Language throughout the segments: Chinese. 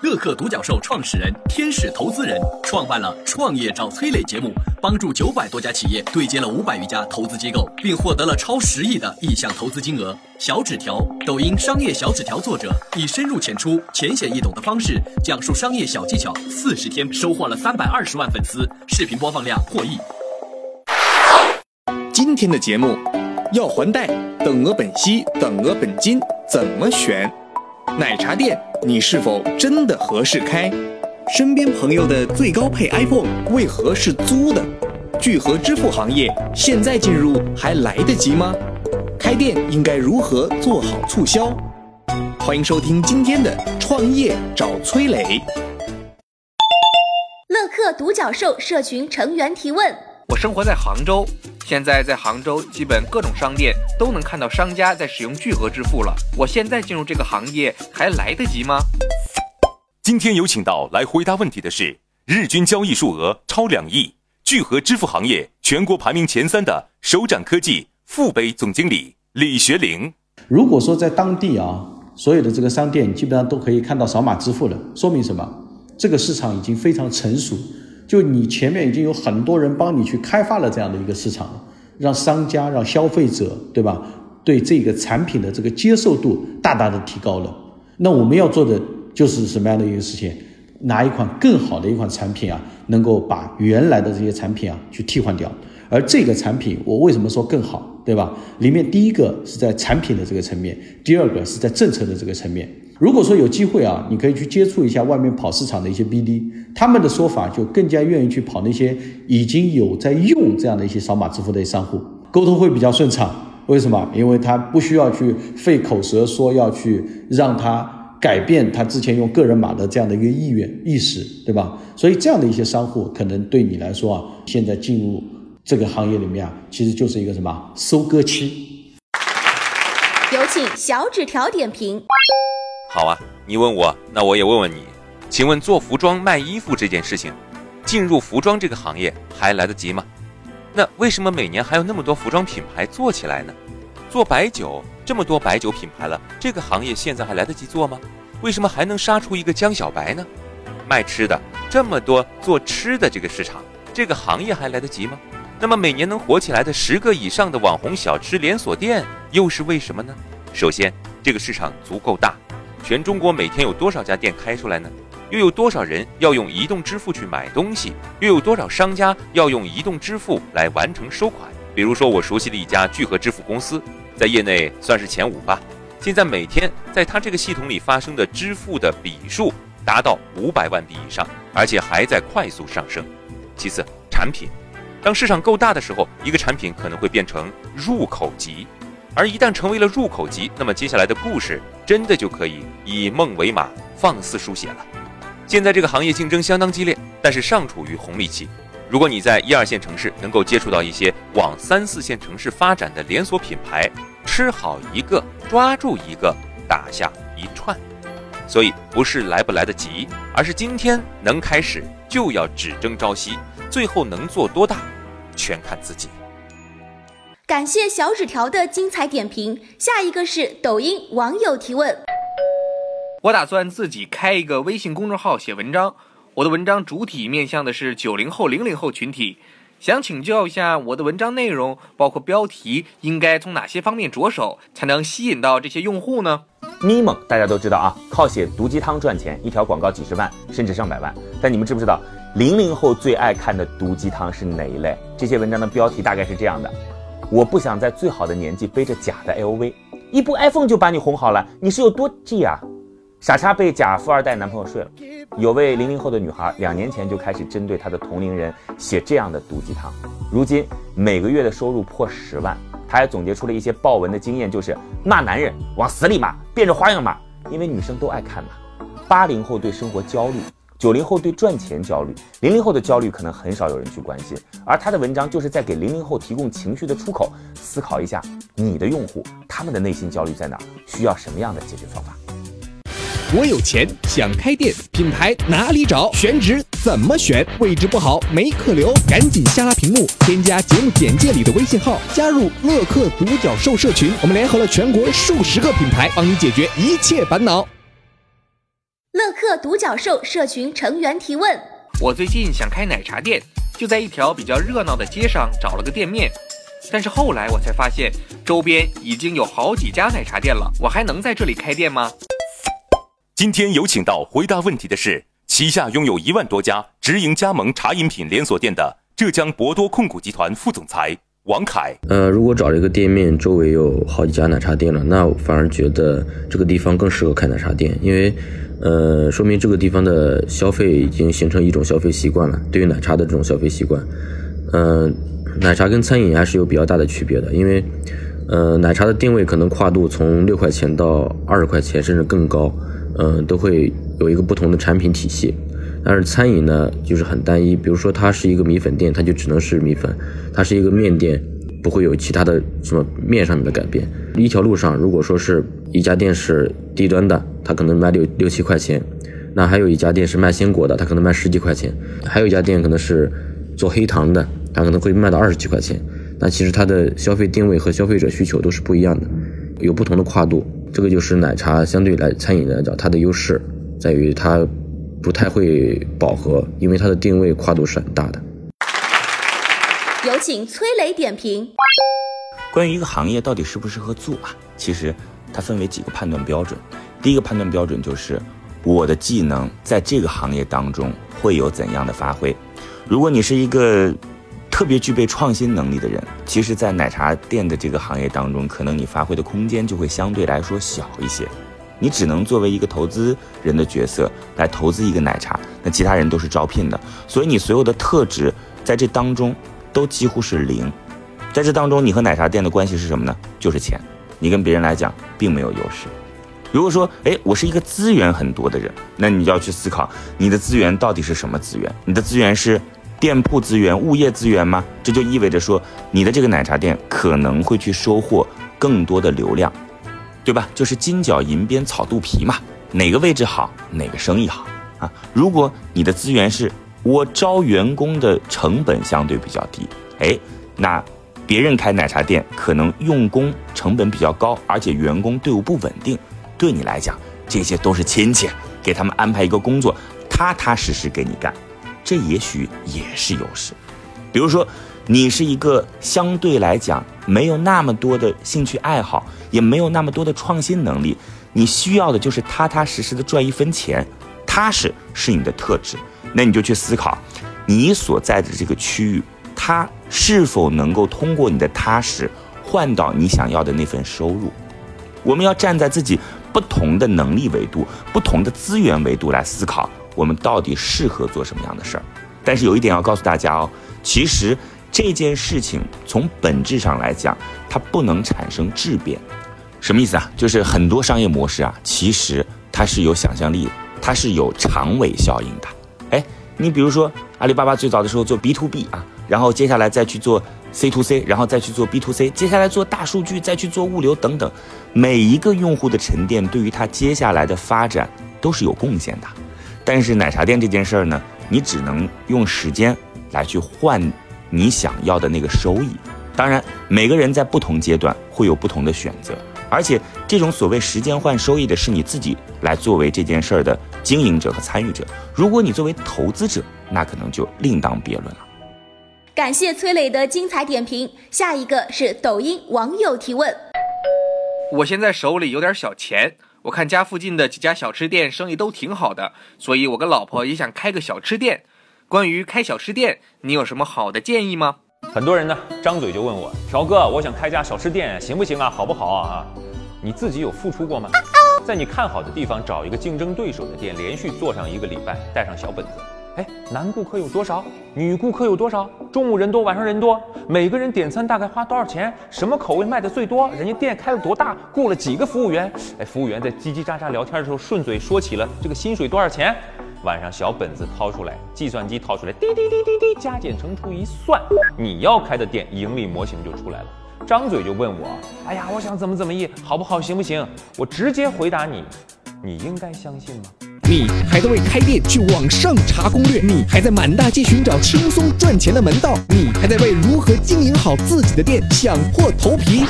乐客独角兽创始人、天使投资人，创办了《创业找崔磊》节目，帮助九百多家企业对接了五百余家投资机构，并获得了超十亿的意向投资金额。小纸条，抖音商业小纸条作者，以深入浅出、浅显易懂的方式讲述商业小技巧，四十天收获了三百二十万粉丝，视频播放量破亿。今天的节目，要还贷，等额本息、等额本金怎么选？奶茶店，你是否真的合适开？身边朋友的最高配 iPhone 为何是租的？聚合支付行业现在进入还来得及吗？开店应该如何做好促销？欢迎收听今天的创业找崔磊。乐客独角兽社群成员提问：我生活在杭州。现在在杭州，基本各种商店都能看到商家在使用聚合支付了。我现在进入这个行业还来得及吗？今天有请到来回答问题的是日均交易数额超两亿、聚合支付行业全国排名前三的首展科技副杯总经理李学玲。如果说在当地啊，所有的这个商店基本上都可以看到扫码支付了，说明什么？这个市场已经非常成熟。就你前面已经有很多人帮你去开发了这样的一个市场，让商家、让消费者，对吧？对这个产品的这个接受度大大的提高了。那我们要做的就是什么样的一个事情？拿一款更好的一款产品啊，能够把原来的这些产品啊去替换掉。而这个产品，我为什么说更好，对吧？里面第一个是在产品的这个层面，第二个是在政策的这个层面。如果说有机会啊，你可以去接触一下外面跑市场的一些 BD，他们的说法就更加愿意去跑那些已经有在用这样的一些扫码支付的商户，沟通会比较顺畅。为什么？因为他不需要去费口舌说要去让他改变他之前用个人码的这样的一个意愿意识，对吧？所以这样的一些商户可能对你来说啊，现在进入这个行业里面啊，其实就是一个什么收割期。有请小纸条点评。好啊，你问我，那我也问问你，请问做服装卖衣服这件事情，进入服装这个行业还来得及吗？那为什么每年还有那么多服装品牌做起来呢？做白酒这么多白酒品牌了，这个行业现在还来得及做吗？为什么还能杀出一个江小白呢？卖吃的这么多做吃的这个市场，这个行业还来得及吗？那么每年能火起来的十个以上的网红小吃连锁店又是为什么呢？首先，这个市场足够大。全中国每天有多少家店开出来呢？又有多少人要用移动支付去买东西？又有多少商家要用移动支付来完成收款？比如说，我熟悉的一家聚合支付公司，在业内算是前五吧。现在每天在它这个系统里发生的支付的笔数达到五百万笔以上，而且还在快速上升。其次，产品，当市场够大的时候，一个产品可能会变成入口级。而一旦成为了入口级，那么接下来的故事真的就可以以梦为马，放肆书写了。现在这个行业竞争相当激烈，但是尚处于红利期。如果你在一二线城市能够接触到一些往三四线城市发展的连锁品牌，吃好一个，抓住一个，打下一串。所以不是来不来得及，而是今天能开始就要只争朝夕，最后能做多大，全看自己。感谢小纸条的精彩点评。下一个是抖音网友提问：我打算自己开一个微信公众号写文章，我的文章主体面向的是九零后、零零后群体，想请教一下我的文章内容，包括标题，应该从哪些方面着手，才能吸引到这些用户呢？咪蒙大家都知道啊，靠写毒鸡汤赚钱，一条广告几十万，甚至上百万。但你们知不知道，零零后最爱看的毒鸡汤是哪一类？这些文章的标题大概是这样的。我不想在最好的年纪背着假的 LV，一部 iPhone 就把你哄好了，你是有多 G 啊？傻叉被假富二代男朋友睡了。有位零零后的女孩，两年前就开始针对她的同龄人写这样的毒鸡汤，如今每个月的收入破十万。她还总结出了一些爆文的经验，就是骂男人往死里骂，变着花样骂，因为女生都爱看嘛。八零后对生活焦虑。九零后对赚钱焦虑，零零后的焦虑可能很少有人去关心，而他的文章就是在给零零后提供情绪的出口。思考一下，你的用户他们的内心焦虑在哪？需要什么样的解决方法？我有钱，想开店，品牌哪里找？选址怎么选？位置不好没客流，赶紧下拉屏幕，添加节目简介里的微信号，加入乐客独角兽社群。我们联合了全国数十个品牌，帮你解决一切烦恼。乐客独角兽社群成员提问：我最近想开奶茶店，就在一条比较热闹的街上找了个店面，但是后来我才发现，周边已经有好几家奶茶店了，我还能在这里开店吗？今天有请到回答问题的是旗下拥有一万多家直营加盟茶饮品连锁店的浙江博多控股集团副总裁王凯。呃，如果找了一个店面，周围有好几家奶茶店了，那我反而觉得这个地方更适合开奶茶店，因为，呃，说明这个地方的消费已经形成一种消费习惯了，对于奶茶的这种消费习惯，呃，奶茶跟餐饮还是有比较大的区别的，因为，呃，奶茶的定位可能跨度从六块钱到二十块钱，甚至更高。嗯，都会有一个不同的产品体系，但是餐饮呢就是很单一。比如说，它是一个米粉店，它就只能是米粉；它是一个面店，不会有其他的什么面上的改变。一条路上，如果说是一家店是低端的，它可能卖六六七块钱；那还有一家店是卖鲜果的，它可能卖十几块钱；还有一家店可能是做黑糖的，它可能会卖到二十几块钱。那其实它的消费定位和消费者需求都是不一样的，有不同的跨度。这个就是奶茶相对来餐饮来讲，它的优势在于它不太会饱和，因为它的定位跨度是很大的。请崔磊点评。关于一个行业到底适不适合做啊，其实它分为几个判断标准。第一个判断标准就是我的技能在这个行业当中会有怎样的发挥。如果你是一个特别具备创新能力的人，其实，在奶茶店的这个行业当中，可能你发挥的空间就会相对来说小一些。你只能作为一个投资人的角色来投资一个奶茶，那其他人都是招聘的，所以你所有的特质在这当中都几乎是零。在这当中，你和奶茶店的关系是什么呢？就是钱。你跟别人来讲并没有优势。如果说，哎，我是一个资源很多的人，那你要去思考你的资源到底是什么资源？你的资源是？店铺资源、物业资源吗？这就意味着说，你的这个奶茶店可能会去收获更多的流量，对吧？就是金角银边草肚皮嘛，哪个位置好，哪个生意好啊？如果你的资源是我招员工的成本相对比较低，哎，那别人开奶茶店可能用工成本比较高，而且员工队伍不稳定，对你来讲这些都是亲戚，给他们安排一个工作，踏踏实实给你干。这也许也是优势，比如说，你是一个相对来讲没有那么多的兴趣爱好，也没有那么多的创新能力，你需要的就是踏踏实实的赚一分钱，踏实是你的特质，那你就去思考，你所在的这个区域，它是否能够通过你的踏实换到你想要的那份收入？我们要站在自己不同的能力维度、不同的资源维度来思考。我们到底适合做什么样的事儿？但是有一点要告诉大家哦，其实这件事情从本质上来讲，它不能产生质变。什么意思啊？就是很多商业模式啊，其实它是有想象力的，它是有长尾效应的。哎，你比如说阿里巴巴最早的时候做 B to B 啊，然后接下来再去做 C to C，然后再去做 B to C，接下来做大数据，再去做物流等等，每一个用户的沉淀对于他接下来的发展都是有贡献的。但是奶茶店这件事儿呢，你只能用时间来去换你想要的那个收益。当然，每个人在不同阶段会有不同的选择，而且这种所谓时间换收益的是你自己来作为这件事儿的经营者和参与者。如果你作为投资者，那可能就另当别论了。感谢崔磊的精彩点评。下一个是抖音网友提问：我现在手里有点小钱。我看家附近的几家小吃店生意都挺好的，所以我跟老婆也想开个小吃店。关于开小吃店，你有什么好的建议吗？很多人呢张嘴就问我，条哥，我想开家小吃店，行不行啊？好不好啊？你自己有付出过吗？在你看好的地方找一个竞争对手的店，连续做上一个礼拜，带上小本子。哎，男顾客有多少？女顾客有多少？中午人多，晚上人多，每个人点餐大概花多少钱？什么口味卖的最多？人家店开了多大？雇了几个服务员？哎，服务员在叽叽喳喳聊天的时候，顺嘴说起了这个薪水多少钱？晚上小本子掏出来，计算机掏出来，滴滴滴滴滴，加减乘除一算，你要开的店盈利模型就出来了。张嘴就问我，哎呀，我想怎么怎么意，好不好？行不行？我直接回答你，你应该相信吗？你还在为开店去网上查攻略？你还在满大街寻找轻松赚钱的门道？你还在为如何经营好自己的店想破头皮？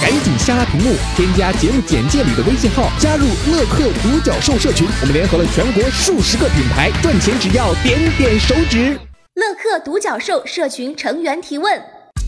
赶紧下拉屏幕，添加节目简介里的微信号，加入乐客独角兽社群。我们联合了全国数十个品牌，赚钱只要点点手指。乐客独角兽社群成员提问：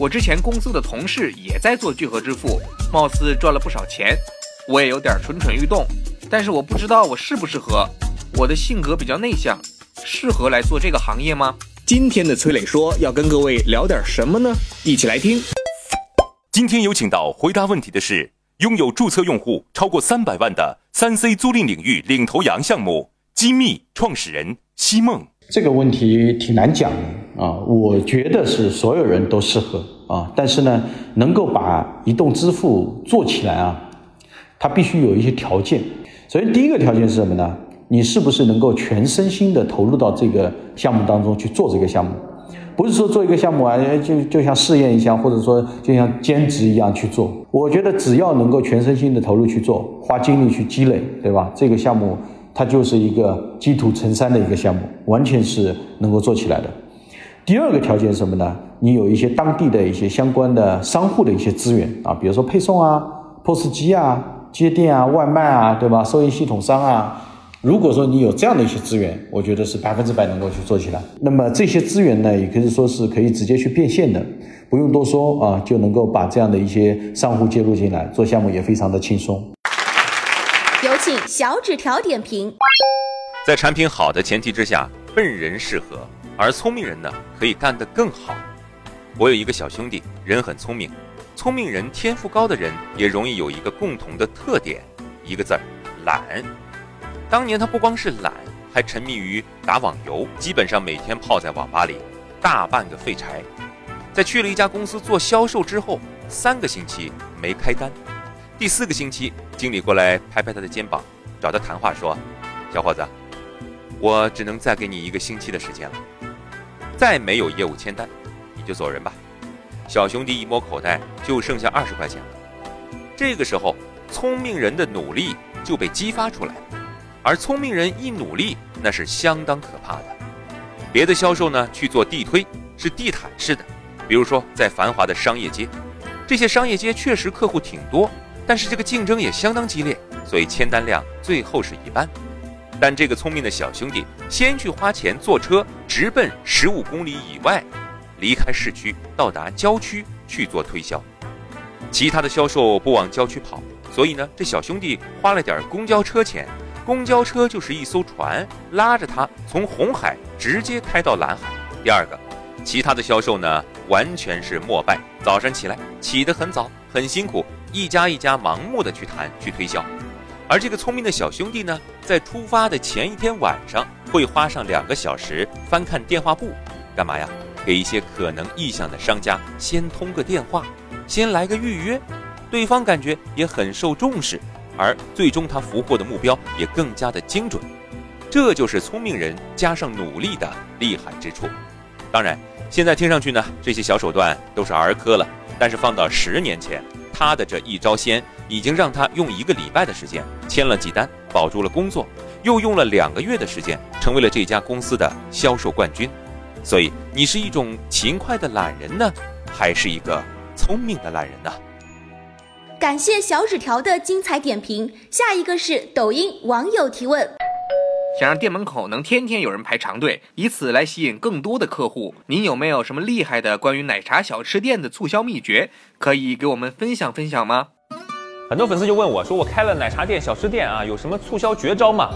我之前公司的同事也在做聚合支付，貌似赚了不少钱，我也有点蠢蠢欲动，但是我不知道我适不适合。我的性格比较内向，适合来做这个行业吗？今天的崔磊说要跟各位聊点什么呢？一起来听。今天有请到回答问题的是拥有注册用户超过三百万的三 C 租赁领域领头羊项目机密创始人西梦。这个问题挺难讲的啊，我觉得是所有人都适合啊，但是呢，能够把移动支付做起来啊，它必须有一些条件。首先，第一个条件是什么呢？你是不是能够全身心的投入到这个项目当中去做这个项目？不是说做一个项目啊，就就像试验一样，或者说就像兼职一样去做。我觉得只要能够全身心的投入去做，花精力去积累，对吧？这个项目它就是一个积土成山的一个项目，完全是能够做起来的。第二个条件是什么呢？你有一些当地的一些相关的商户的一些资源啊，比如说配送啊、POS 机啊、接电啊、外卖啊，对吧？收银系统商啊。如果说你有这样的一些资源，我觉得是百分之百能够去做起来。那么这些资源呢，也可以说是可以直接去变现的，不用多说啊，就能够把这样的一些商户接入进来，做项目也非常的轻松。有请小纸条点评。在产品好的前提之下，笨人适合，而聪明人呢可以干得更好。我有一个小兄弟，人很聪明，聪明人天赋高的人也容易有一个共同的特点，一个字儿，懒。当年他不光是懒，还沉迷于打网游，基本上每天泡在网吧里，大半个废柴。在去了一家公司做销售之后，三个星期没开单。第四个星期，经理过来拍拍他的肩膀，找他谈话说：“小伙子，我只能再给你一个星期的时间了，再没有业务签单，你就走人吧。”小兄弟一摸口袋，就剩下二十块钱了。这个时候，聪明人的努力就被激发出来。而聪明人一努力，那是相当可怕的。别的销售呢去做地推，是地毯式的，比如说在繁华的商业街，这些商业街确实客户挺多，但是这个竞争也相当激烈，所以签单量最后是一般。但这个聪明的小兄弟，先去花钱坐车，直奔十五公里以外，离开市区，到达郊区去做推销。其他的销售不往郊区跑，所以呢，这小兄弟花了点公交车钱。公交车就是一艘船，拉着他从红海直接开到蓝海。第二个，其他的销售呢，完全是膜拜。早上起来起得很早，很辛苦，一家一家盲目的去谈去推销。而这个聪明的小兄弟呢，在出发的前一天晚上，会花上两个小时翻看电话簿，干嘛呀？给一些可能意向的商家先通个电话，先来个预约，对方感觉也很受重视。而最终他俘获的目标也更加的精准，这就是聪明人加上努力的厉害之处。当然，现在听上去呢，这些小手段都是儿科了。但是放到十年前，他的这一招鲜已经让他用一个礼拜的时间签了几单，保住了工作，又用了两个月的时间成为了这家公司的销售冠军。所以，你是一种勤快的懒人呢，还是一个聪明的懒人呢？感谢小纸条的精彩点评。下一个是抖音网友提问：想让店门口能天天有人排长队，以此来吸引更多的客户，您有没有什么厉害的关于奶茶小吃店的促销秘诀，可以给我们分享分享吗？很多粉丝就问我说：“我开了奶茶店、小吃店啊，有什么促销绝招吗？”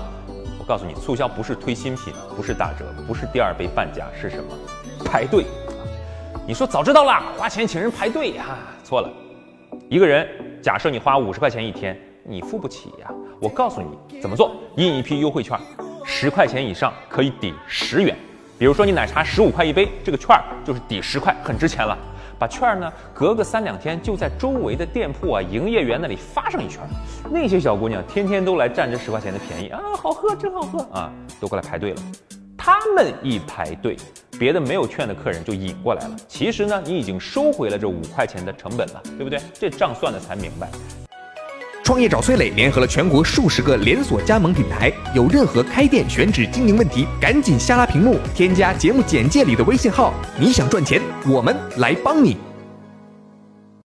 我告诉你，促销不是推新品，不是打折，不是第二杯半价，是什么？排队。你说早知道了，花钱请人排队呀？错了，一个人。假设你花五十块钱一天，你付不起呀。我告诉你怎么做，印一批优惠券，十块钱以上可以抵十元。比如说你奶茶十五块一杯，这个券就是抵十块，很值钱了。把券呢，隔个三两天就在周围的店铺啊、营业员那里发上一圈。那些小姑娘天天都来占这十块钱的便宜啊，好喝，真好喝啊，都过来排队了。他们一排队，别的没有券的客人就引过来了。其实呢，你已经收回了这五块钱的成本了，对不对？这账算的才明白。创业找崔磊联合了全国数十个连锁加盟品牌，有任何开店选址经营问题，赶紧下拉屏幕，添加节目简介里的微信号。你想赚钱，我们来帮你。